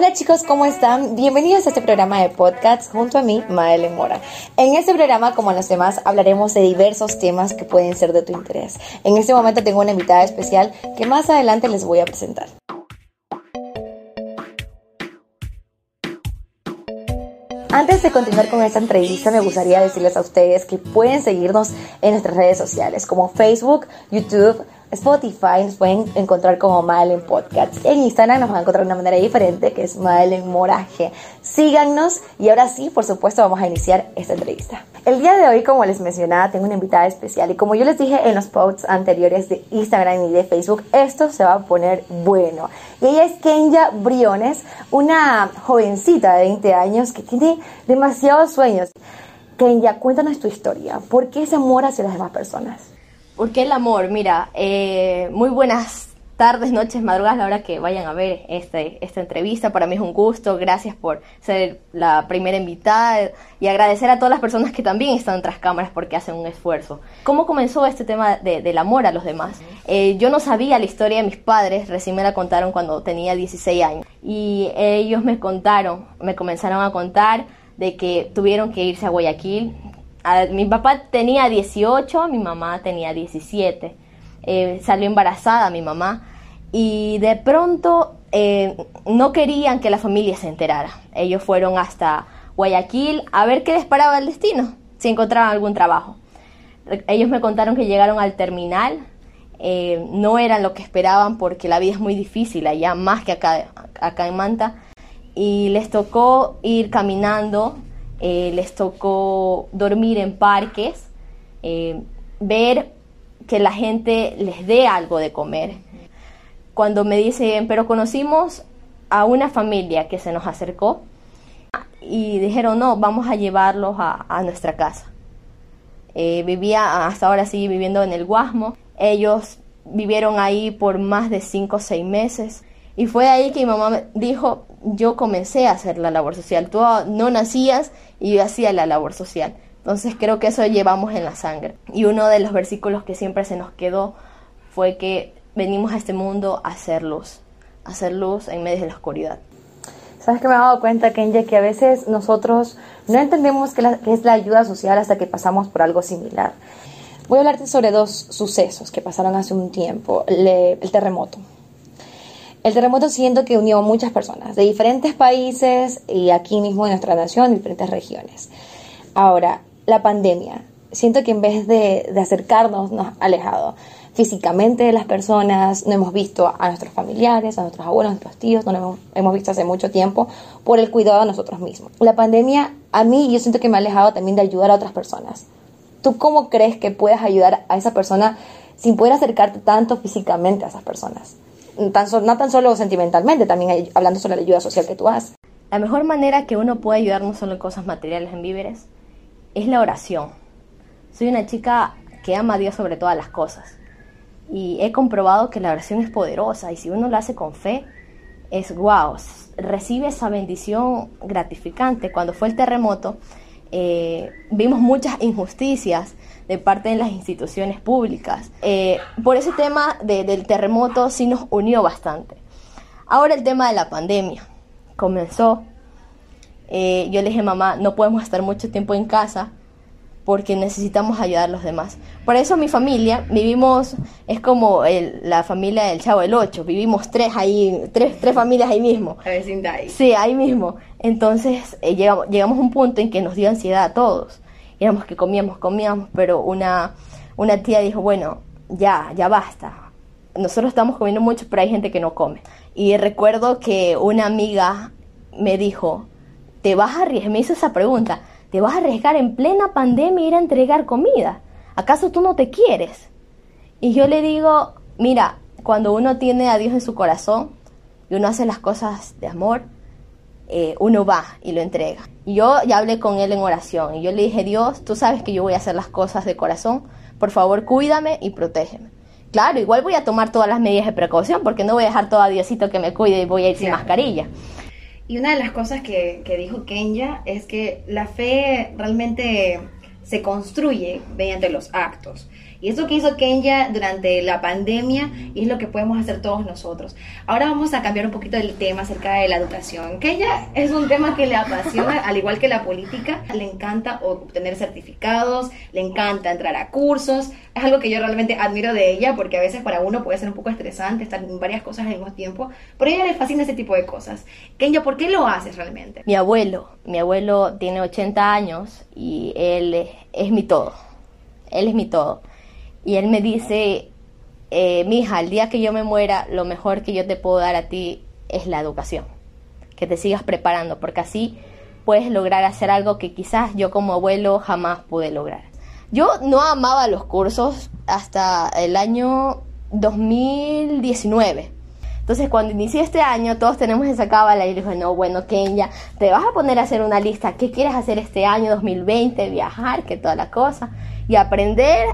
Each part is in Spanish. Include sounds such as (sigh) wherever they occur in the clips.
Hola chicos, ¿cómo están? Bienvenidos a este programa de podcast junto a mí, Madeleine Mora. En este programa, como en los demás, hablaremos de diversos temas que pueden ser de tu interés. En este momento tengo una invitada especial que más adelante les voy a presentar. Antes de continuar con esta entrevista, me gustaría decirles a ustedes que pueden seguirnos en nuestras redes sociales como Facebook, YouTube, Spotify nos pueden encontrar como Madeleine Podcast. En Instagram nos van a encontrar de una manera diferente, que es Madeleine Moraje. Síganos y ahora sí, por supuesto, vamos a iniciar esta entrevista. El día de hoy, como les mencionaba, tengo una invitada especial y como yo les dije en los posts anteriores de Instagram y de Facebook, esto se va a poner bueno. Y ella es Kenya Briones, una jovencita de 20 años que tiene demasiados sueños. Kenya, cuéntanos tu historia. ¿Por qué ese amor hacia las demás personas? ¿Por qué el amor? Mira, eh, muy buenas tardes, noches, madrugadas, la hora que vayan a ver este, esta entrevista. Para mí es un gusto, gracias por ser la primera invitada y agradecer a todas las personas que también están tras cámaras porque hacen un esfuerzo. ¿Cómo comenzó este tema del amor a los demás? Eh, yo no sabía la historia de mis padres, recién me la contaron cuando tenía 16 años y ellos me contaron, me comenzaron a contar de que tuvieron que irse a Guayaquil mi papá tenía 18, mi mamá tenía 17. Eh, salió embarazada mi mamá y de pronto eh, no querían que la familia se enterara. Ellos fueron hasta Guayaquil a ver qué les paraba el destino, si encontraban algún trabajo. Ellos me contaron que llegaron al terminal, eh, no eran lo que esperaban porque la vida es muy difícil allá, más que acá, acá en Manta, y les tocó ir caminando eh, les tocó dormir en parques, eh, ver que la gente les dé algo de comer. Cuando me dicen, pero conocimos a una familia que se nos acercó y dijeron, no, vamos a llevarlos a, nuestra casa. Eh, vivía, hasta ahora sigue viviendo en el Guasmo. Ellos vivieron ahí por más de cinco o seis meses. Y fue ahí que mi mamá dijo, yo comencé a hacer la labor social. Tú no nacías y yo hacía la labor social. Entonces creo que eso llevamos en la sangre. Y uno de los versículos que siempre se nos quedó fue que venimos a este mundo a hacer luz, a hacer luz en medio de la oscuridad. Sabes que me he dado cuenta, Kenya, que a veces nosotros no entendemos qué, es la ayuda social hasta que pasamos por algo similar. Voy a hablarte sobre dos sucesos que pasaron hace un tiempo. el terremoto. El terremoto siento que unió a muchas personas de diferentes países y aquí mismo en nuestra nación, diferentes regiones. Ahora, la pandemia. Siento que en vez de, acercarnos, nos ha alejado físicamente de las personas, no hemos visto a nuestros familiares, a nuestros abuelos, a nuestros tíos, no hemos, hemos visto hace mucho tiempo por el cuidado de nosotros mismos. La pandemia a mí yo siento que me ha alejado también de ayudar a otras personas. ¿Tú cómo crees que puedes ayudar a esa persona sin poder acercarte tanto físicamente a esas personas? No tan solo sentimentalmente, también hablando sobre la ayuda social que tú haces. La mejor manera que uno puede ayudar no solo en cosas materiales, en víveres, es la oración. Soy una chica que ama a Dios sobre todas las cosas y he comprobado que la oración es poderosa y si uno lo hace con fe, es wow, recibe esa bendición gratificante. Cuando fue el terremoto, eh, vimos muchas injusticias de parte de las instituciones públicas. Eh, por ese tema del terremoto sí nos unió bastante. Ahora el tema de la pandemia. Comenzó. Eh, yo le dije, mamá, no podemos estar mucho tiempo en casa porque necesitamos ayudar a los demás. Por eso mi familia, vivimos, es como la familia del Chavo del Ocho, vivimos tres ahí, tres, tres familias ahí mismo. Ahí. Sí, ahí mismo. Entonces eh, llegamos, llegamos a un punto en que nos dio ansiedad a todos éramos que comíamos, comíamos, pero una, una tía dijo, bueno, ya, ya basta. Nosotros estamos comiendo mucho, pero hay gente que no come. Y recuerdo que una amiga me dijo, ¿te vas a arriesgar? Me hizo esa pregunta, ¿te vas a arriesgar en plena pandemia ir a entregar comida? ¿Acaso tú no te quieres? Y yo le digo, mira, cuando uno tiene a Dios en su corazón y uno hace las cosas de amor, eh, uno va y lo entrega. Yo ya hablé con él en oración y yo le dije, Dios, tú sabes que yo voy a hacer las cosas de corazón, por favor cuídame y protégeme. Claro, igual voy a tomar todas las medidas de precaución porque no voy a dejar todo a Diosito que me cuide y voy a ir sin mascarilla. Y una de las cosas que, que dijo Kenya es que la fe realmente se construye mediante los actos. Y eso que hizo Kenya durante la pandemia y es lo que podemos hacer todos nosotros. Ahora vamos a cambiar un poquito el tema acerca de la educación. Kenya es un tema que le apasiona, al igual que la política. Le encanta obtener certificados, le encanta entrar a cursos. Es algo que yo realmente admiro de ella porque a veces para uno puede ser un poco estresante estar en varias cosas al mismo tiempo. Pero a ella le fascina ese tipo de cosas. Kenya, ¿por qué lo haces realmente? Mi abuelo, mi abuelo tiene 80 años y él es mi todo. Él es mi todo. Y él me dice, eh, mi hija, el día que yo me muera, lo mejor que yo te puedo dar a ti es la educación. Que te sigas preparando, porque así puedes lograr hacer algo que quizás yo como abuelo jamás pude lograr. Yo no amaba los cursos hasta el año 2019. Entonces, cuando inicié este año, todos tenemos esa cábala y le dije, no, bueno, Kenya, te vas a poner a hacer una lista. ¿Qué quieres hacer este año 2020? Viajar, que toda la cosa. Y aprender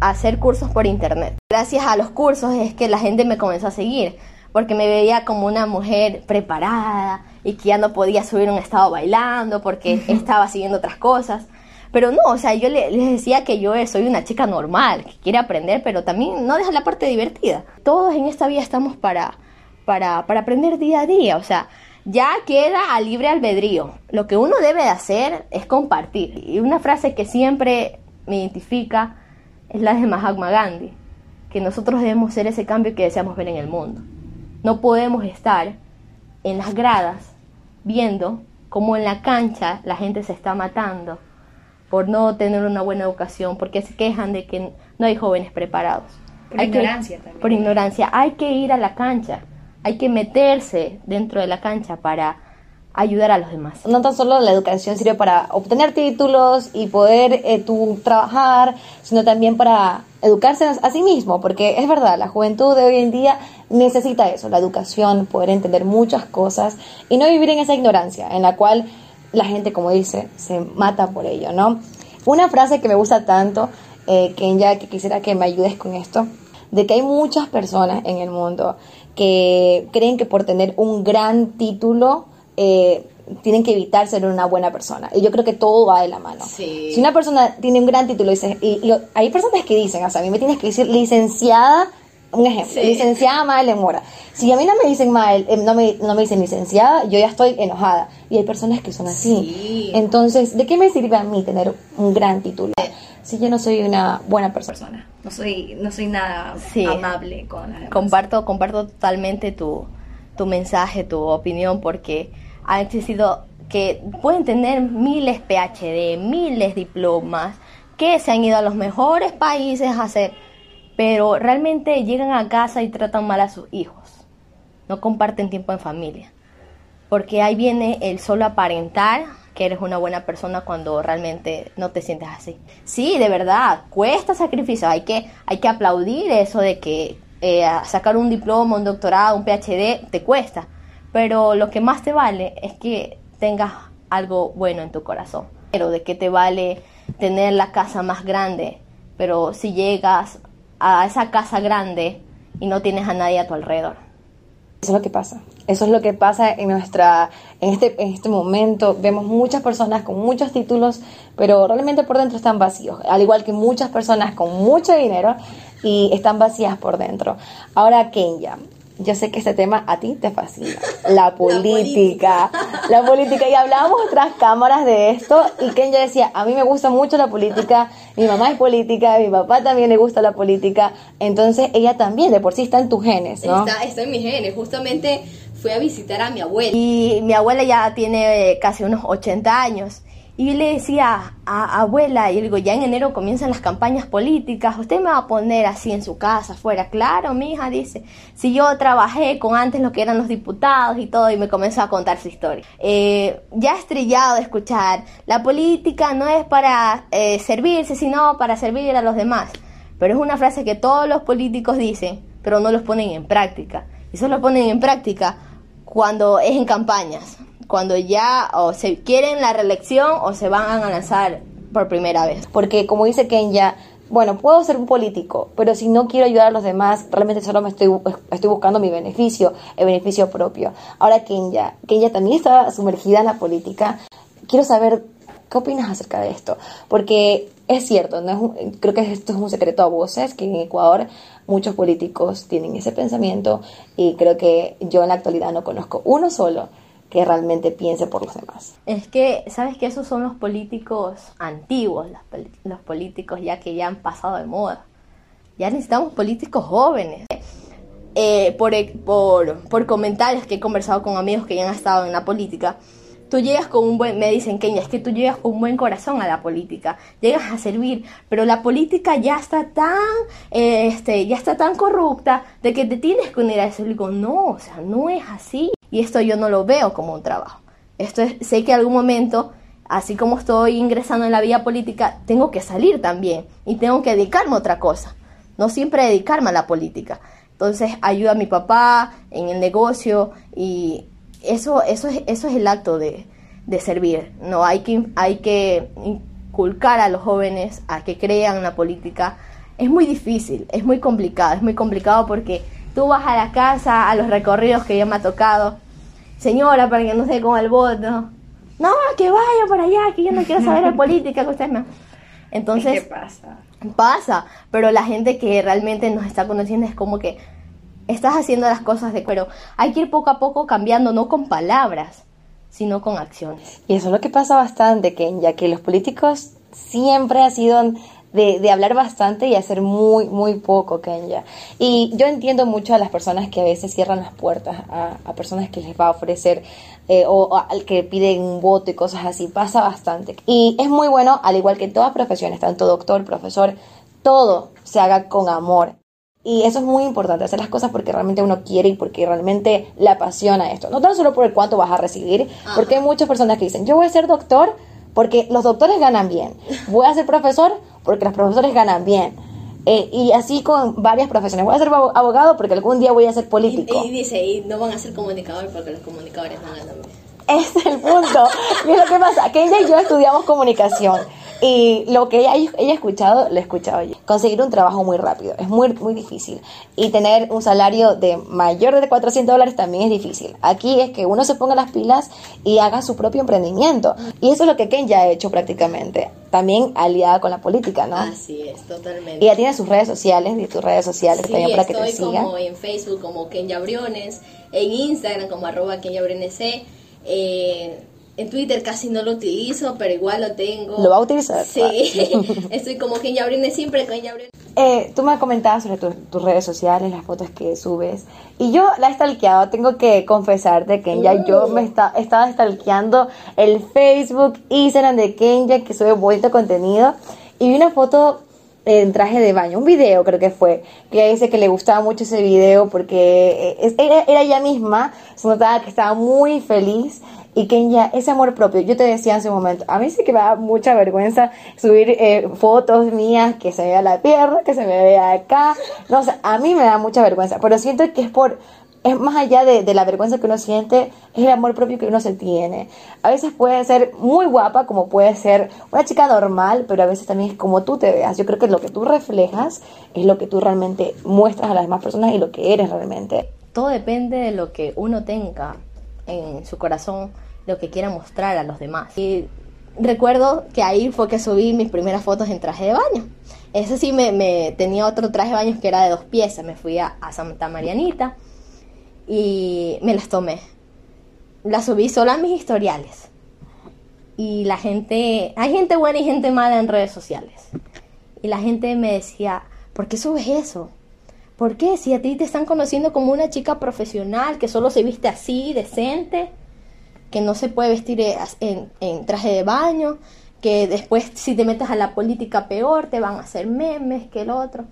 hacer cursos por internet. Gracias a los cursos es que la gente me comenzó a seguir, porque me veía como una mujer preparada y que ya no podía subir un estado bailando porque estaba siguiendo otras cosas. Pero no, o sea, yo les decía que yo soy una chica normal, que quiere aprender, pero también no deja la parte divertida. Todos en esta vida estamos para para, aprender día a día. O sea, ya queda a libre albedrío. Lo que uno debe de hacer es compartir. Y una frase que siempre me identifica es la de Mahatma Gandhi, que nosotros debemos ser ese cambio que deseamos ver en el mundo. No podemos estar en las gradas viendo cómo en la cancha la gente se está matando por no tener una buena educación, porque se quejan de que no hay jóvenes preparados. Por ignorancia también. Por ignorancia. Hay que ir a la cancha hay que meterse dentro de la cancha para ayudar a los demás. No tan solo la educación sirve para obtener títulos y poder eh, tú trabajar, sino también para educarse a sí mismo, porque es verdad, la juventud de hoy en día necesita eso, la educación, poder entender muchas cosas y no vivir en esa ignorancia en la cual la gente, como dice, se mata por ello, ¿no? Una frase que me gusta tanto, eh, Kenya, que quisiera que me ayudes con esto, de que hay muchas personas en el mundo que creen que por tener un gran título eh, tienen que evitar ser una buena persona. Y yo creo que todo va de la mano. Si una persona tiene un gran título y, y, hay personas que dicen, o sea, a mí me tienes que decir licenciada, un ejemplo, licenciada Mael Mora. Si a mí no me dicen Mael, eh, no, me, no me dicen licenciada, yo ya estoy enojada. Y hay personas que son así. Entonces, ¿de qué me sirve a mí tener un gran título? si yo no soy una buena persona, no soy, no soy nada amable con la Comparto, comparto totalmente tu, tu mensaje, tu opinión, porque ha existido que pueden tener miles PhD, miles diplomas, que se han ido a los mejores países a hacer, pero realmente llegan a casa y tratan mal a sus hijos, no comparten tiempo en familia, porque ahí viene el solo aparentar que eres una buena persona cuando realmente no te sientes así. Sí, de verdad, cuesta sacrificio, hay que, hay que aplaudir eso de que eh, sacar un diploma, un doctorado, un PhD, te cuesta, pero lo que más te vale es que tengas algo bueno en tu corazón. Pero de qué te vale tener la casa más grande, pero si llegas a esa casa grande y no tienes a nadie a tu alrededor. Eso es lo que pasa. Eso es lo que pasa en nuestra en este en este momento vemos muchas personas con muchos títulos, pero realmente por dentro están vacíos, al igual que muchas personas con mucho dinero y están vacías por dentro. Ahora Kenya, yo sé que este tema a ti te fascina, (laughs) la política, la política. Y hablábamos otras cámaras de esto y Ken ya decía, a mí me gusta mucho la política, mi mamá es política, mi papá también le gusta la política, entonces ella también de por sí está en tus genes, ¿no? Está, está en mis genes, justamente fui a visitar a mi abuela. Y mi abuela ya tiene casi unos 80 años y yo le decía a abuela, y digo, ya en enero comienzan las campañas políticas, usted me va a poner así en su casa, afuera. Claro, mi hija dice, si yo trabajé con antes lo que eran los diputados y todo, y me comenzó a contar su historia. Eh, ya estrellado de escuchar, la política no es para eh, servirse, sino para servir a los demás. Pero es una frase que todos los políticos dicen, pero no los ponen en práctica. Y solo ponen en práctica cuando es en campañas cuando ya o se quieren la reelección o se van a lanzar por primera vez. Porque como dice Kenya, bueno, puedo ser un político, pero si no quiero ayudar a los demás, realmente solo me estoy, estoy buscando mi beneficio, el beneficio propio. Ahora Kenya, Kenya también está sumergida en la política. Quiero saber ¿Qué opinas acerca de esto? Porque es cierto, no es creo que esto es un secreto a voces, que en Ecuador muchos políticos tienen ese pensamiento y creo que yo en la actualidad no conozco uno solo que realmente piense por los demás. Es que, ¿sabes que Esos son los políticos antiguos, los, políticos ya que ya han pasado de moda. Ya necesitamos políticos jóvenes. Eh, por, por, por comentarios que he conversado con amigos que ya han estado en la política, tú llegas con un buen, me dicen Kenia, es que tú llegas con un buen corazón a la política, llegas a servir, pero la política ya está tan, este, ya está tan corrupta de que te tienes que unir a eso. Y digo, no, o sea, no es así. Y esto yo no lo veo como un trabajo. Esto es, sé que algún momento, así como estoy ingresando en la vida política, tengo que salir también y tengo que dedicarme a otra cosa. No siempre dedicarme a la política. Entonces ayuda a mi papá en el negocio y eso, eso, es, eso es el acto de, servir. No hay que, hay que inculcar a los jóvenes a que crean la política. Es muy difícil, es muy complicado, es muy complicado porque tú vas a la casa, a los recorridos que ya me ha tocado, señora, para que no se coma el voto. No, que vaya por allá, que yo no quiero saber de (laughs) política, que usted me... Entonces, ¿Qué pasa? Pasa, pero la gente que realmente nos está conociendo es como que estás haciendo las cosas de pero hay que ir poco a poco cambiando, no con palabras, sino con acciones. Y eso es lo que pasa bastante, Ken, ya que los políticos siempre han sido de, de, hablar bastante y hacer muy, muy poco, Kenya. Y yo entiendo mucho a las personas que a veces cierran las puertas a, a personas que les va a ofrecer eh, o, al que piden un voto y cosas así. Pasa bastante. Y es muy bueno, al igual que en todas profesiones, tanto doctor, profesor, todo se haga con amor. Y eso es muy importante, hacer las cosas porque realmente uno quiere y porque realmente le apasiona esto. No tan solo por el cuánto vas a recibir, porque hay muchas personas que dicen, yo voy a ser doctor porque los doctores ganan bien. Voy a ser profesor porque los profesores ganan bien. Eh, y así con varias profesiones. Voy a ser abogado porque algún día voy a ser político. Y, dice, y no van a ser comunicadores porque los comunicadores no ganan bien. (laughs) Es el punto. y es lo que pasa, ella y yo estudiamos comunicación. Y lo que ella, ella ha escuchado, lo he escuchado yo. Conseguir un trabajo muy rápido es muy, muy difícil. Y tener un salario de mayor de 400 dólares también es difícil. Aquí es que uno se ponga las pilas y haga su propio emprendimiento. Y eso es lo que Ken ya ha hecho prácticamente. También aliada con la política, ¿no? Así es, totalmente. Y ya tiene sus redes sociales, y tus redes sociales también para que te sigan. como en Facebook como Kenya Briones, en Instagram como arroba Kenya Briones, eh, en Twitter casi no lo utilizo, pero igual lo tengo. ¿Lo va a utilizar? Sí, (laughs) estoy como Kenya Briones siempre, Kenya Briones. Eh, tú me comentabas sobre tus redes sociales, las fotos que subes, y yo la he stalkeado, tengo que confesarte, Kenya, yo me está, estaba stalkeando el Facebook, Instagram de Kenya, que sube bonito contenido, y vi una foto en traje de baño, un video creo que fue, que dice que le gustaba mucho ese video porque eh, era, era ella misma, se notaba que estaba muy feliz y Kenya, ese amor propio, yo te decía en ese momento, a mí sí que me da mucha vergüenza subir eh, fotos mías que se vea la pierna, que se me vea acá, no sé, a mí me da mucha vergüenza, pero siento que es por, es más allá de, de, la vergüenza que uno siente, es el amor propio que uno se tiene. A veces puede ser muy guapa, como puede ser una chica normal, pero a veces también es como tú te veas. Yo creo que lo que tú reflejas es lo que tú realmente muestras a las demás personas y lo que eres realmente. Todo depende de lo que uno tenga en su corazón lo que quiera mostrar a los demás. Y recuerdo que ahí fue que subí mis primeras fotos en traje de baño. Ese sí me, tenía otro traje de baño que era de dos piezas. Me fui a, Santa Marianita y me las tomé. Las subí solo a mis historiales. Y la gente, hay gente buena y gente mala en redes sociales. Y la gente me decía, ¿por qué subes eso? ¿Por qué? Si a ti te están conociendo como una chica profesional que solo se viste así, decente que no se puede vestir eh, en, traje de baño, que después si te metes a la política peor, te van a hacer memes que el otro.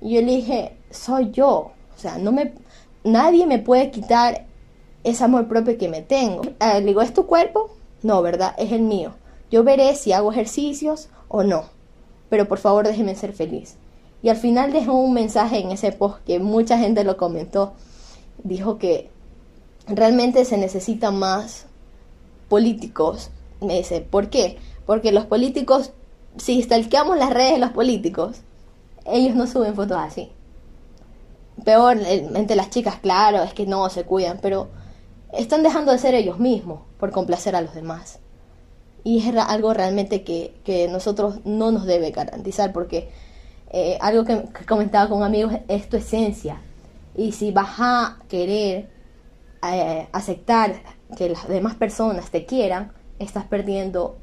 Y yo le dije, soy yo, o sea, no me, nadie me puede quitar ese amor propio que me tengo. Eh, le digo, ¿es tu cuerpo? No, ¿verdad? Es el mío. Yo veré si hago ejercicios o no, pero por favor déjeme ser feliz. Y al final dejó un mensaje en ese post que mucha gente lo comentó. Dijo que realmente se necesitan más políticos. Me dice, ¿por qué? Porque los políticos, si stalkeamos las redes de los políticos, ellos no suben fotos así. Peor, entre las chicas, claro, es que no se cuidan, pero están dejando de ser ellos mismos por complacer a los demás. Y es algo realmente que, que nosotros no nos debe garantizar porque eh, algo que, comentaba con amigos es tu esencia. Y si vas a querer eh, aceptar que las demás personas te quieran, estás perdiendo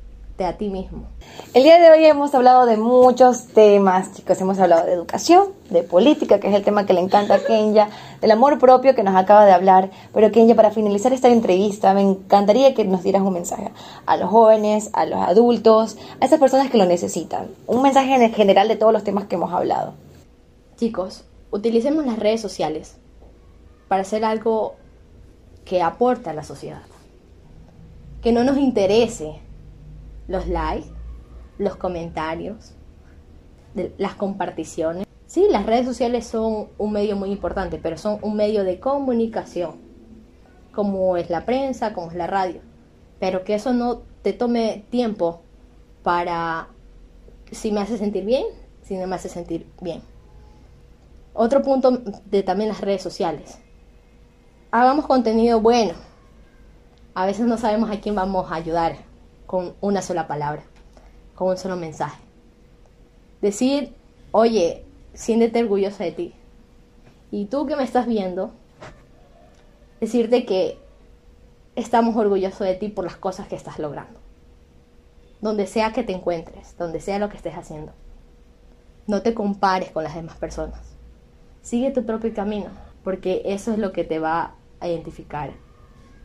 a ti mismo. El día de hoy hemos hablado de muchos temas, chicos. Hemos hablado de educación, de política, que es el tema que le encanta a Kenya, del amor propio que nos acaba de hablar. Pero Kenya, para finalizar esta entrevista, me encantaría que nos dieras un mensaje a los jóvenes, a los adultos, a esas personas que lo necesitan. Un mensaje en general de todos los temas que hemos hablado. Chicos, utilicemos las redes sociales para hacer algo que aporte a la sociedad. Que no nos interese los likes, los comentarios, las comparticiones. Sí, las redes sociales son un medio muy importante, pero son un medio de comunicación, como es la prensa, como es la radio. Pero que eso no te tome tiempo para si me hace sentir bien, si no me hace sentir bien. Otro punto de también las redes sociales. Hagamos contenido bueno. A veces no sabemos a quién vamos a ayudar con una sola palabra, con un solo mensaje. Decir, oye, siéntete orgullosa de ti. Y tú que me estás viendo, decirte que estamos orgullosos de ti por las cosas que estás logrando. Donde sea que te encuentres, donde sea lo que estés haciendo. No te compares con las demás personas. Sigue tu propio camino, porque eso es lo que te va identificar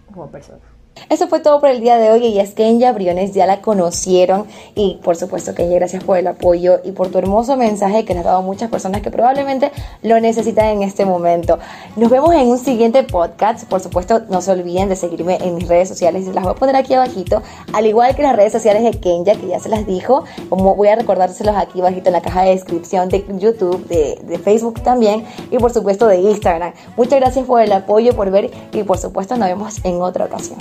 como persona. Eso fue todo por el día de hoy y es Kenya Briones ya la conocieron y por supuesto Kenya gracias por el apoyo y por tu hermoso mensaje que le has dado a muchas personas que probablemente lo necesitan en este momento. Nos vemos en un siguiente podcast, por supuesto no se olviden de seguirme en mis redes sociales, las voy a poner aquí abajito, al igual que las redes sociales de Kenya que ya se las dijo, como voy a recordárselos aquí abajito en la caja de descripción de YouTube, de, de Facebook también y por supuesto de Instagram. Muchas gracias por el apoyo, por ver y por supuesto nos vemos en otra ocasión.